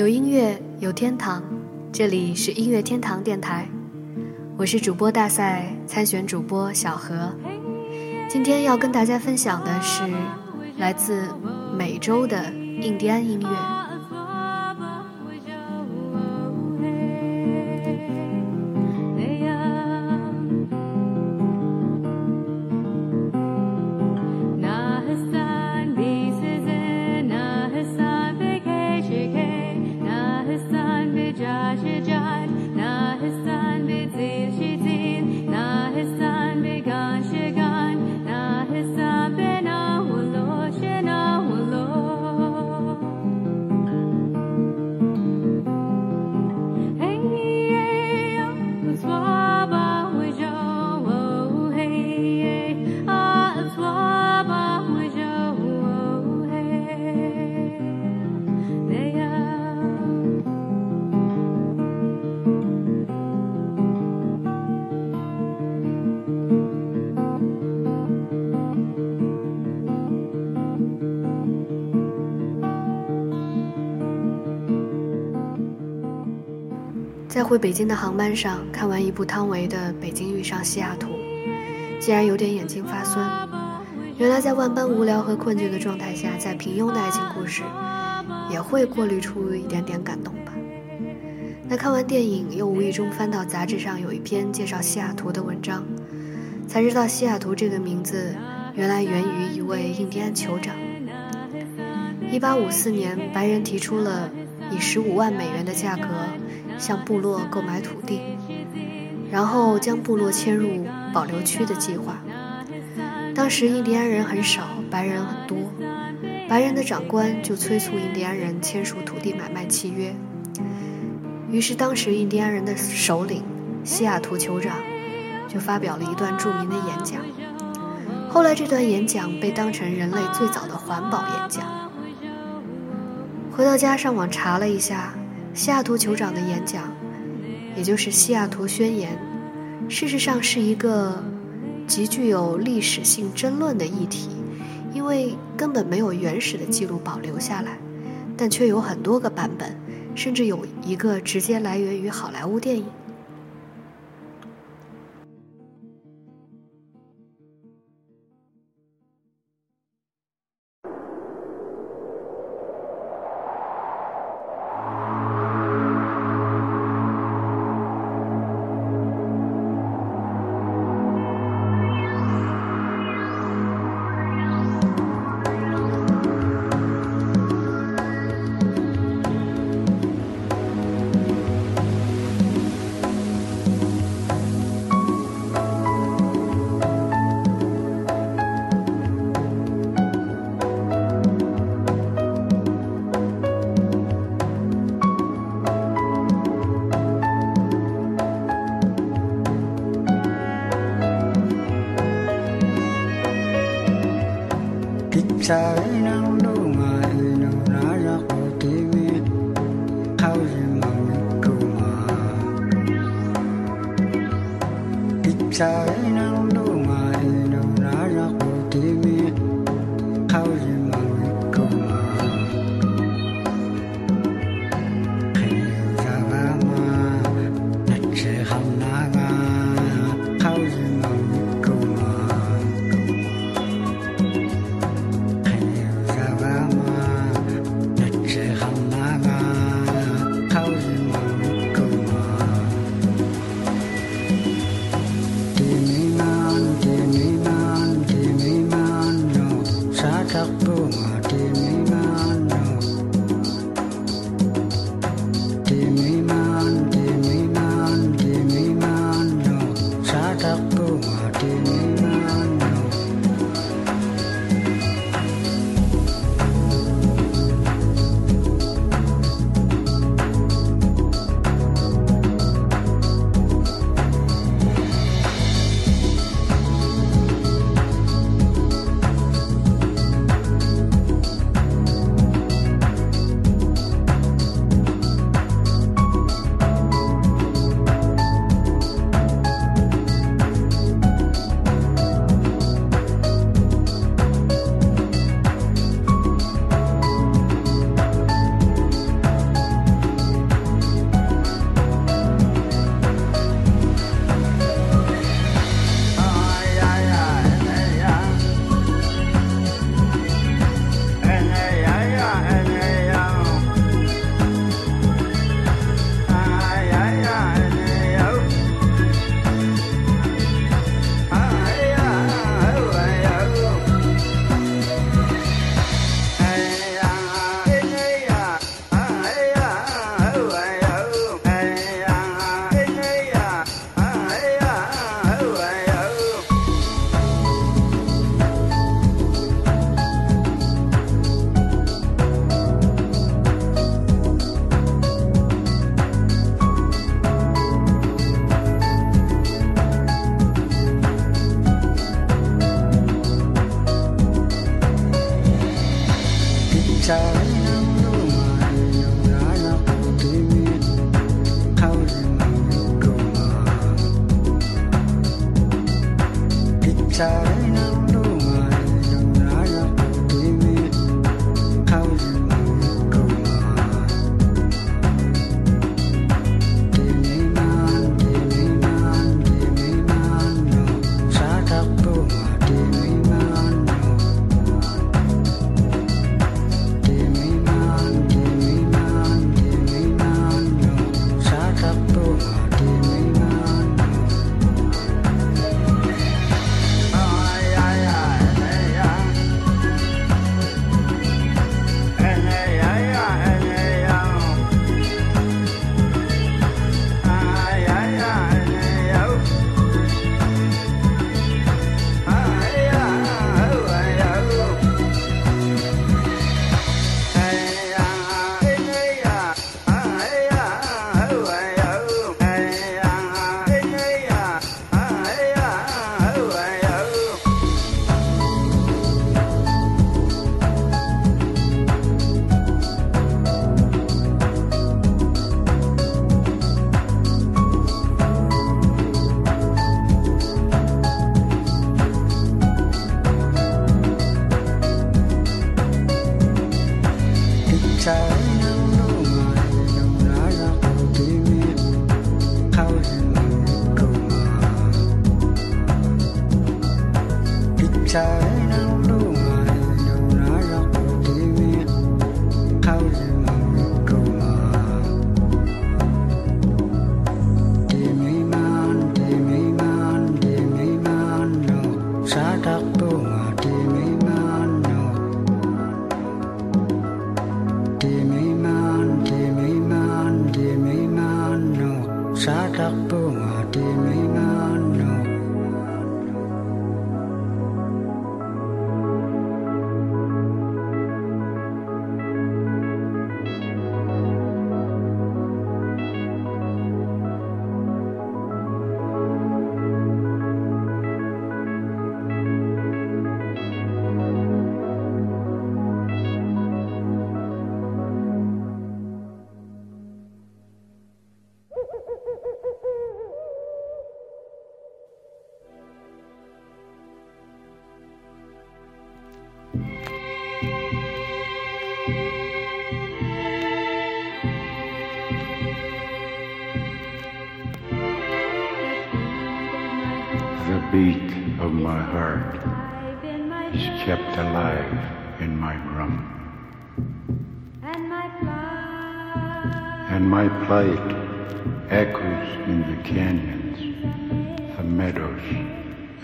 有音乐，有天堂，这里是音乐天堂电台，我是主播大赛参选主播小何。今天要跟大家分享的是来自美洲的印第安音乐。回北京的航班上，看完一部汤唯的《北京遇上西雅图》，竟然有点眼睛发酸。原来在万般无聊和困倦的状态下，在平庸的爱情故事，也会过滤出一点点感动吧。那看完电影，又无意中翻到杂志上有一篇介绍西雅图的文章，才知道西雅图这个名字原来源于一位印第安酋长。一八五四年，白人提出了以十五万美元的价格。向部落购买土地，然后将部落迁入保留区的计划。当时印第安人很少，白人很多，白人的长官就催促印第安人签署土地买卖契约。于是，当时印第安人的首领西雅图酋长就发表了一段著名的演讲。后来，这段演讲被当成人类最早的环保演讲。回到家上网查了一下。西雅图酋长的演讲，也就是西雅图宣言，事实上是一个极具有历史性争论的议题，因为根本没有原始的记录保留下来，但却有很多个版本，甚至有一个直接来源于好莱坞电影。sorry. time.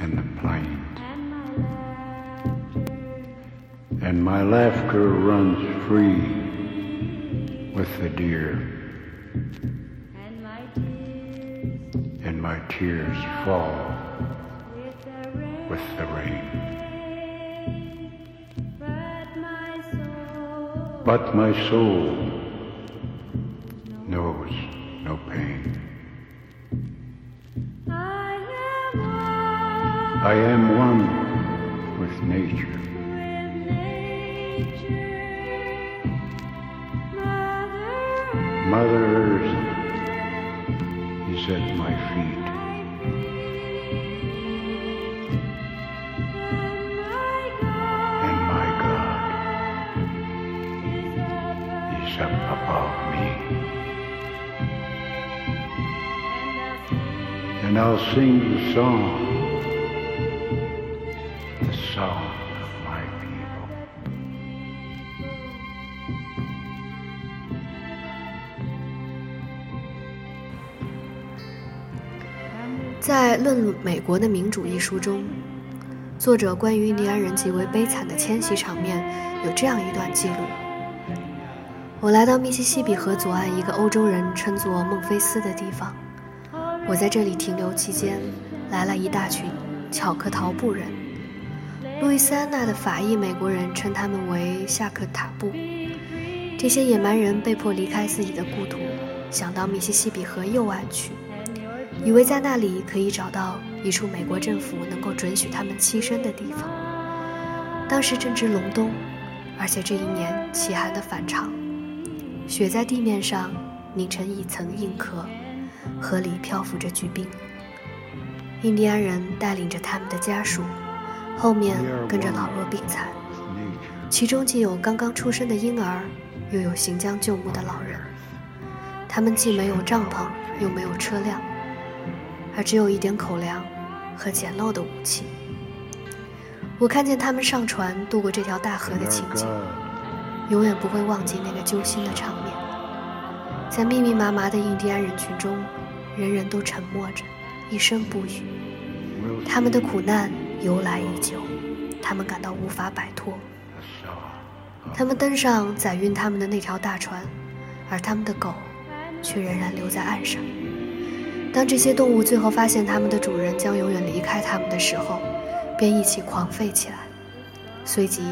And the plains. And my laughter runs free with the deer. And my tears fall with the rain. But my soul I am one with nature. Mother Earth is at my feet. and my God is up above me. And I'll sing the song, the song of my people. 在《论美国的民主》一书中，作者关于印第安人极为悲惨的迁徙场面有这样一段记录：我来到密西西比河左岸一个欧洲人称作孟菲斯的地方。我在这里停留期间，来了一大群巧克陶布人。路易斯安那的法裔美国人称他们为夏克塔布。这些野蛮人被迫离开自己的故土，想到密西西比河右岸去，以为在那里可以找到一处美国政府能够准许他们栖身的地方。当时正值隆冬，而且这一年奇寒的反常，雪在地面上凝成一层硬壳。河里漂浮着巨冰，印第安人带领着他们的家属后面跟着老弱病残，其中既有刚刚出生的婴儿，又有行将就木的老人。他们既没有帐篷，又没有车辆，而只有一点口粮和简陋的武器。我看见他们上船渡过这条大河的情景，永远不会忘记那个揪心的场面。在密密麻麻的印第安人群中，人人都沉默着，一声不语。他们的苦难由来已久，他们感到无法摆脱。他们登上载运他们的那条大船，而他们的狗却仍然留在岸上。当这些动物最后发现他们的主人将永远离开他们的时候，便一起狂吠起来，随即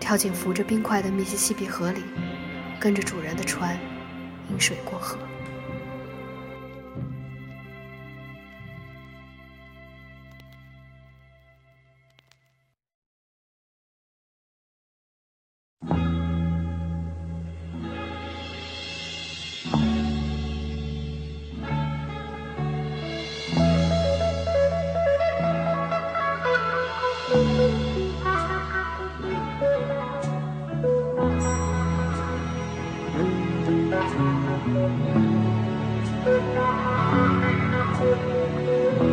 跳进浮着冰块的密西西比河里，跟着主人的船饮水过河。Thank you.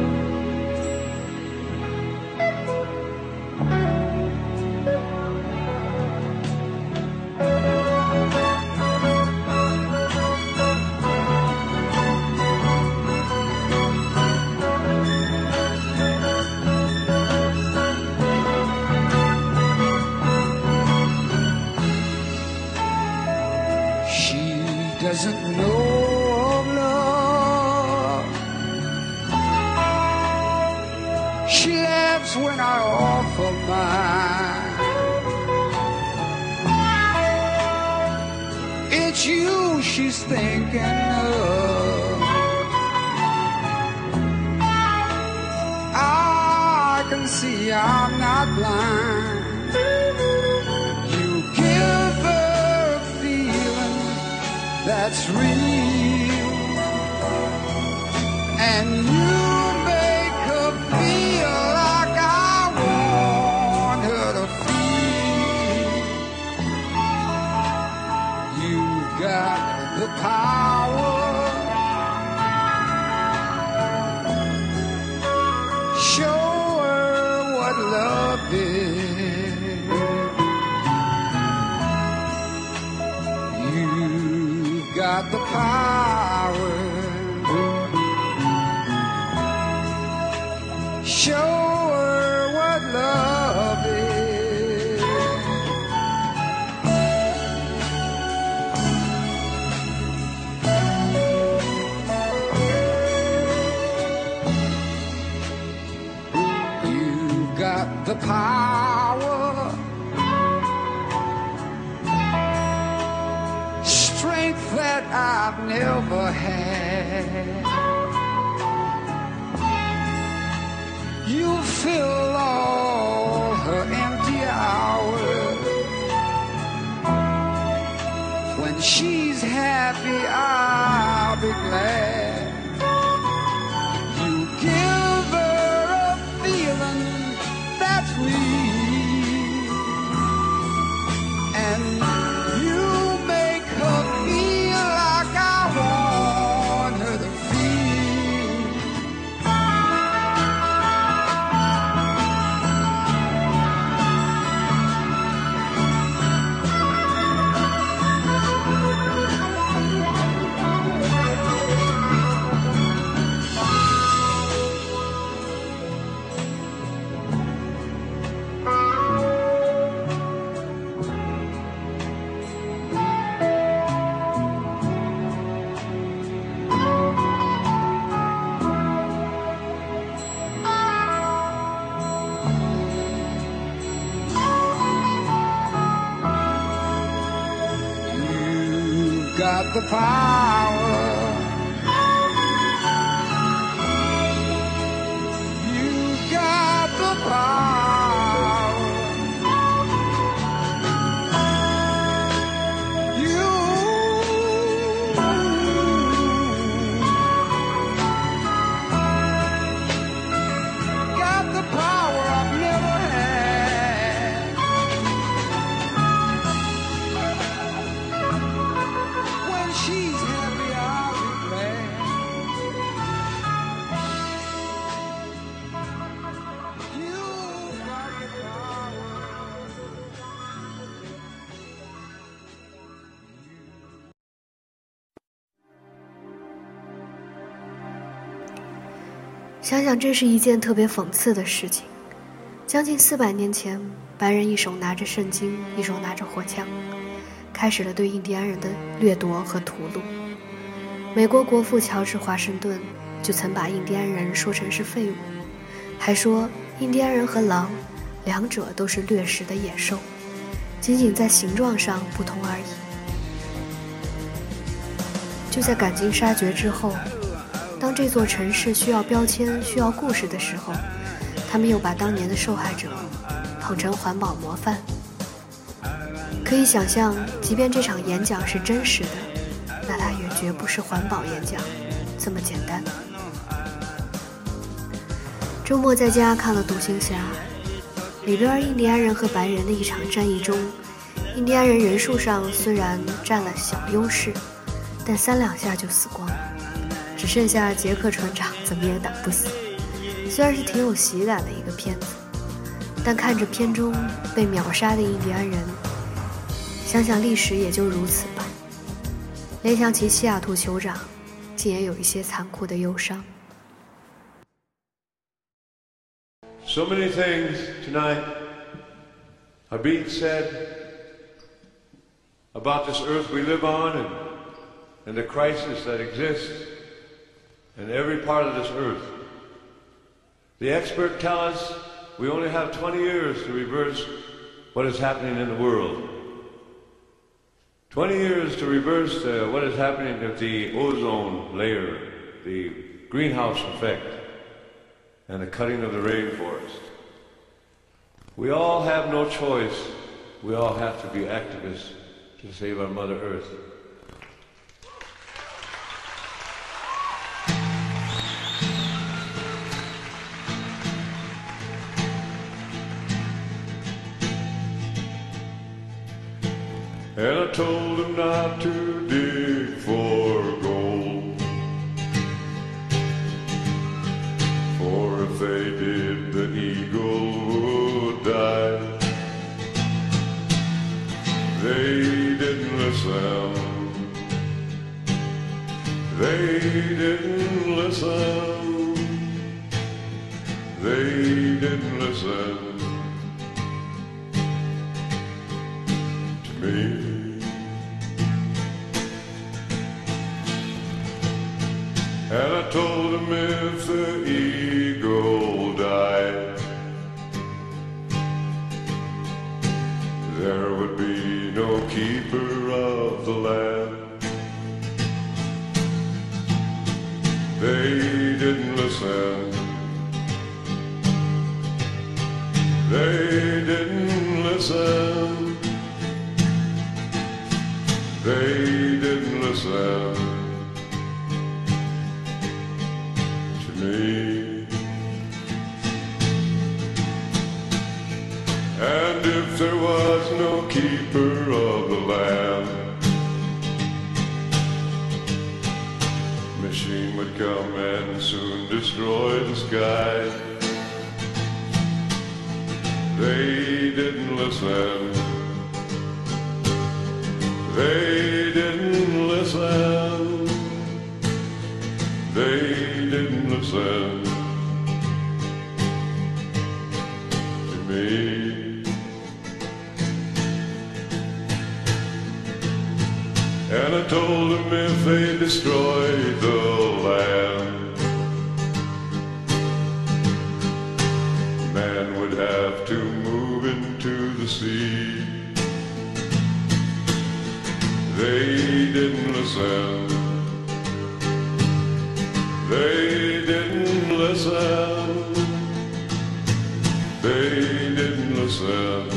See I'm not blind. You give a feeling that's real, the power. 想想，这是一件特别讽刺的事情。将近四百年前，白人一手拿着圣经，一手拿着火枪，开始了对印第安人的掠夺和屠戮。美国国父乔治华盛顿就曾把印第安人说成是废物，还说印第安人和狼，两者都是掠食的野兽，仅仅在形状上不同而已。就在赶尽杀绝之后。当这座城市需要标签、需要故事的时候，他们又把当年的受害者捧成环保模范。可以想象，即便这场演讲是真实的，那它也绝不是环保演讲这么简单。周末在家看了《独行侠》，里边印第安人和白人的一场战役中，印第安人人数上虽然占了小优势，但三两下就死光了。只剩下杰克船长怎么也打不死，虽然是挺有喜感的一个片子，但看着片中被秒杀的印第安人，想想历史也就如此吧。联想起西雅图酋长，竟也有一些残酷的忧伤。So many things tonight are being said about this earth we live on and, and the crisis that exists. In every part of this earth. The experts tell us we only have 20 years to reverse what is happening in the world. 20 years to reverse uh, what is happening with the ozone layer, the greenhouse effect, and the cutting of the rainforest. We all have no choice. We all have to be activists to save our Mother Earth. Told told him soon destroy the sky. They didn't listen. They didn't listen. They didn't listen to me. And I told them if they destroyed the land, They didn't listen. They didn't listen. They didn't listen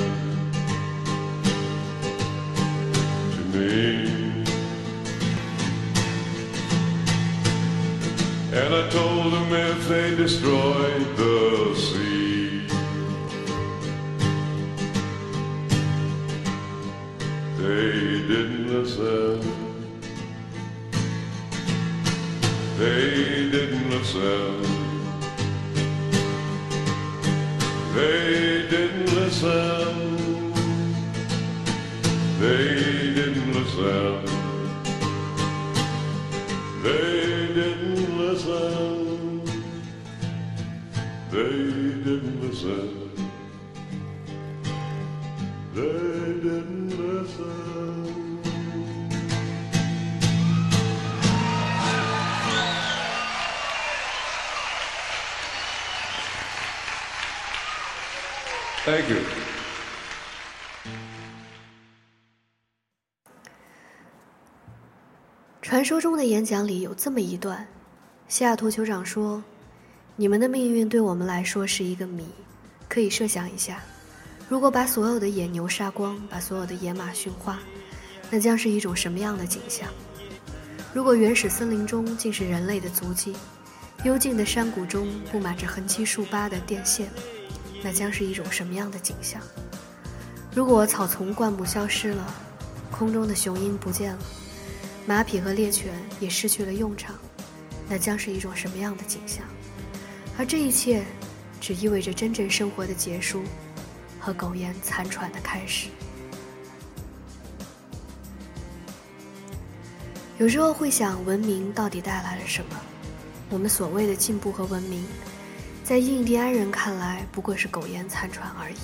to me. And I told them if they destroyed the Thank you. 传说中的演讲里有这么一段，西雅图酋长说：“你们的命运对我们来说是一个谜，可以设想一下，如果把所有的野牛杀光，把所有的野马驯化，那将是一种什么样的景象？如果原始森林中尽是人类的足迹，幽静的山谷中布满着横七竖八的电线，那将是一种什么样的景象？如果草丛灌木消失了，空中的雄鹰不见了。”马匹和猎犬也失去了用场，那将是一种什么样的景象？而这一切，只意味着真正生活的结束，和苟延残喘的开始。有时候会想，文明到底带来了什么？我们所谓的进步和文明，在印第安人看来，不过是苟延残喘而已，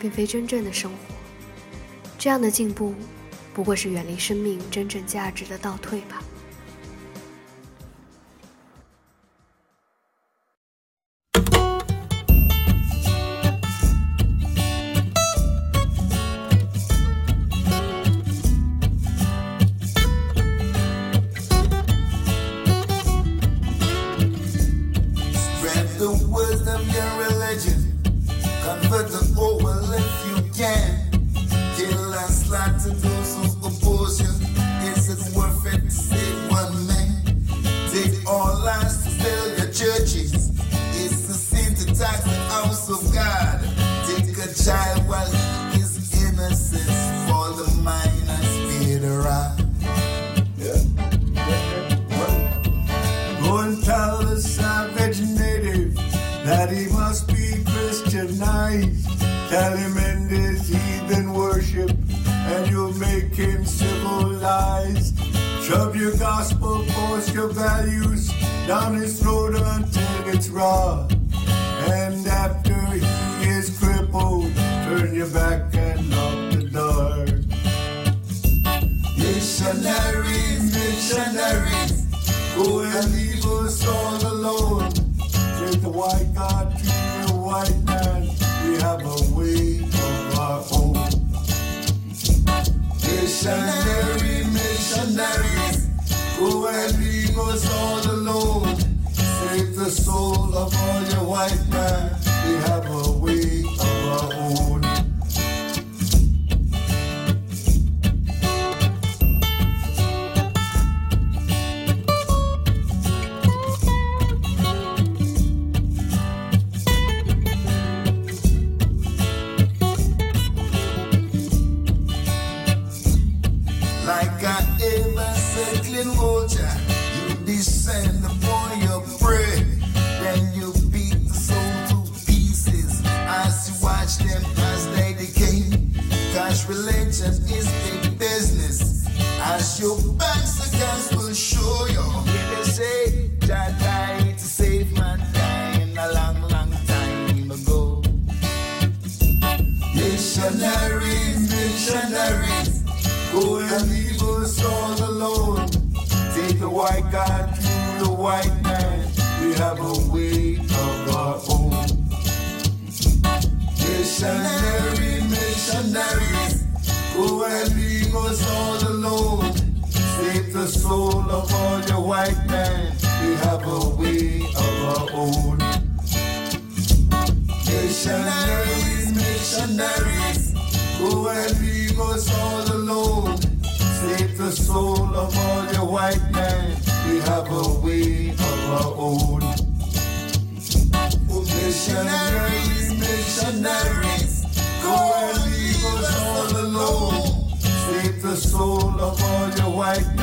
并非真正的生活。这样的进步。不过是远离生命真正价值的倒退吧。Civilized. Shove your gospel, force your values down his throat until it's raw. And after he is crippled, turn your back and lock the door. Missionaries, missionaries, go and leave us all alone. Take the white God to the white man we have a way of our own. Missionary, missionaries, go and leave us all alone. Save the soul of all your white man. We have Religion is big business, as your banks accounts will show you. They say Jah died to save mankind a long, long time ago. Missionaries, missionaries. Go and leave us all alone. Take the white God to the white man. We have a way of our own. Missionary, missionaries. Go and leave us all alone. Save the soul of all your white man. We have a way of our own. Missionaries, missionaries. Go and leave us all alone. hold your white